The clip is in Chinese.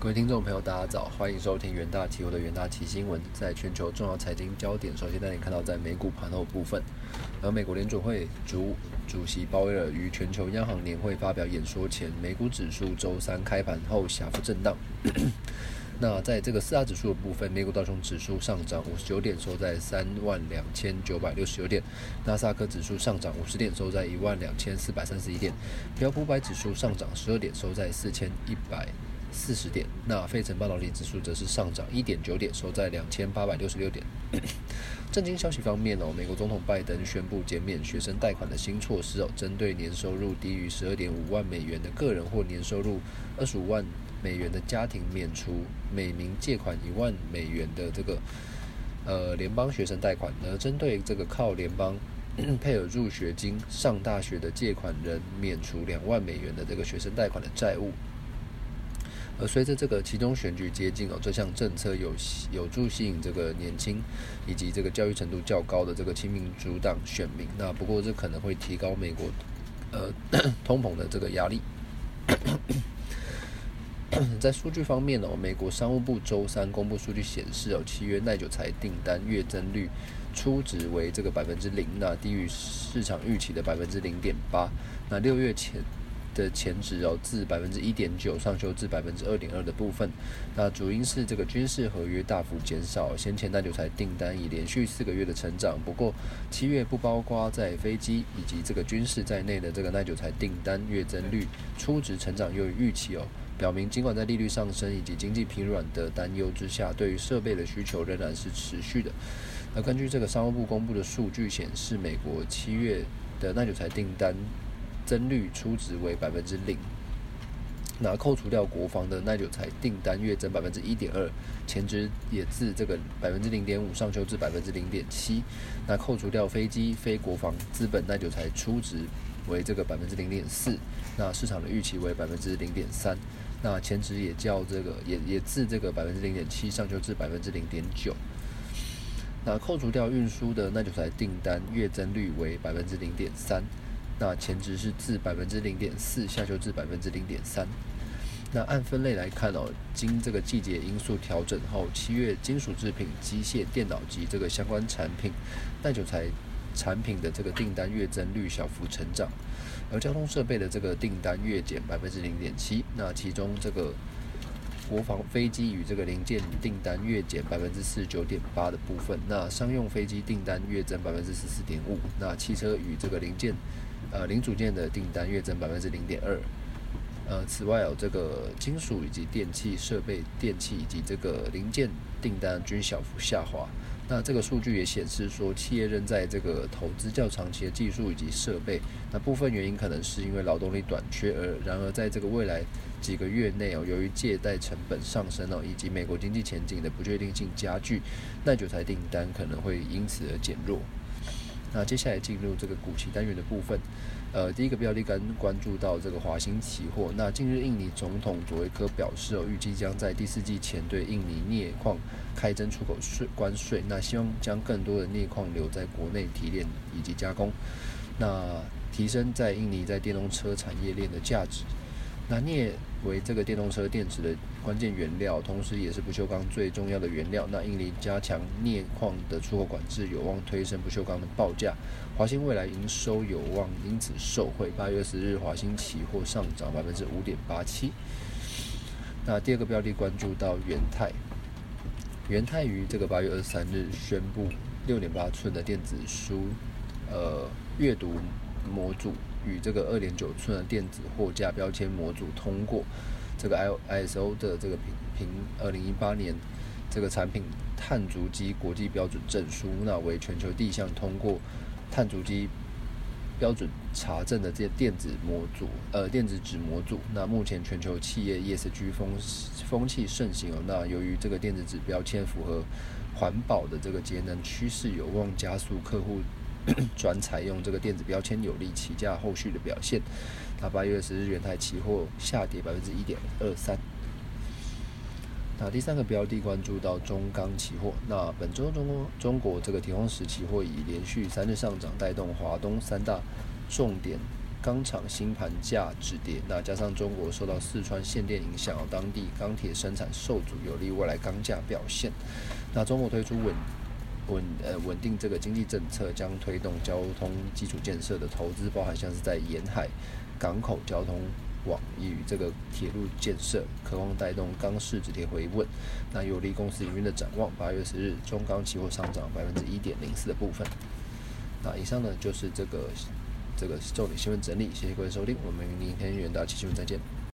各位听众朋友，大家早，欢迎收听元大期货的元大期新闻。在全球重要财经焦点，首先带你看到在美股盘后部分，而美国联准会主主席鲍威尔于全球央行年会发表演说前，美股指数周三开盘后小幅震荡。那在这个四大指数的部分，美股道琼指数上涨五十九点，收在三万两千九百六十九点；纳斯达克指数上涨五十点，收在一万两千四百三十一点；标普百指数上涨十二点，收在四千一百。四十点，那费城半导体指数则是上涨一点九点，收在两千八百六十六点。震惊消息方面哦，美国总统拜登宣布减免学生贷款的新措施哦，针对年收入低于十二点五万美元的个人或年收入二十五万美元的家庭，免除每名借款一万美元的这个呃联邦学生贷款，而针对这个靠联邦配偶入学金上大学的借款人，免除两万美元的这个学生贷款的债务。而随着这个其中选举接近哦，这项政策有有助吸引这个年轻以及这个教育程度较高的这个亲民主党选民。那不过这可能会提高美国呃通膨的这个压力。在数据方面哦，美国商务部周三公布数据显示哦，七月耐久材订单月增率初值为这个百分之零，那低于市场预期的百分之零点八。那六月前。的前值哦，自百分之一点九上修至百分之二点二的部分，那主因是这个军事合约大幅减少，先前耐久材订单已连续四个月的成长。不过七月不包括在飞机以及这个军事在内的这个耐久材订单月增率初值成长优于预期哦，表明尽管在利率上升以及经济疲软的担忧之下，对于设备的需求仍然是持续的。那根据这个商务部公布的数据显示，美国七月的耐久材订单。增率初值为百分之零，那扣除掉国防的耐久材订单月增百分之一点二，前值也自这个百分之零点五上修至百分之零点七。那扣除掉飞机非国防资本耐久材初值为这个百分之零点四，那市场的预期为百分之零点三。那前值也较这个也也自这个百分之零点七上修至百分之零点九。那扣除掉运输的耐久材订单月增率为百分之零点三。那前值是自百分之零点四下修至百分之零点三。那按分类来看哦，经这个季节因素调整后，七月金属制品、机械、电脑及这个相关产品耐久材产品的这个订单月增率小幅成长，而交通设备的这个订单月减百分之零点七。那其中这个国防飞机与这个零件订单月减百分之四十九点八的部分，那商用飞机订单月增百分之十四点五。那汽车与这个零件。呃，零组件的订单月增百分之零点二。呃，此外有这个金属以及电器设备、电器以及这个零件订单均小幅下滑。那这个数据也显示说，企业仍在这个投资较长期的技术以及设备。那部分原因可能是因为劳动力短缺，而然而在这个未来几个月内哦，由于借贷成本上升哦，以及美国经济前景的不确定性加剧，耐久材订单可能会因此而减弱。那接下来进入这个股期单元的部分，呃，第一个标的跟关注到这个华兴期货。那近日印尼总统佐维科表示哦，预计将在第四季前对印尼镍矿开征出口税关税，那希望将更多的镍矿留在国内提炼以及加工，那提升在印尼在电动车产业链的价值。那镍为这个电动车电池的关键原料，同时也是不锈钢最重要的原料。那印尼加强镍矿的出口管制，有望推升不锈钢的报价。华兴未来营收有望因此受惠。八月二十日，华兴期货上涨百分之五点八七。那第二个标的关注到元泰，元泰于这个八月二十三日宣布六点八寸的电子书，呃，阅读模组。与这个二点九寸的电子货架标签模组通过这个 I ISO 的这个评评二零一八年这个产品碳足迹国际标准证书，那为全球第一项通过碳足迹标准查证的这些电子模组，呃电子纸模组。那目前全球企业 ESG 风风气盛行哦，那由于这个电子纸标签符合环保的这个节能趋势，有望加速客户。转采用这个电子标签有利起价后续的表现。那八月十日元台期货下跌百分之一点二三。那第三个标的关注到中钢期货。那本周中国中国这个铁矿石期货以连续三日上涨，带动华东三大重点钢厂新盘价止跌，那加上中国受到四川限电影响，当地钢铁生产受阻，有利未来钢价表现。那中国推出稳稳呃稳定这个经济政策，将推动交通基础建设的投资，包含像是在沿海港口交通网与这个铁路建设，渴望带动钢市止跌回稳，那有利公司营运的展望。八月十日，中钢期货上涨百分之一点零四的部分。那以上呢就是这个。这个重点新闻整理，谢谢各位收听，我们明天元大期新闻再见。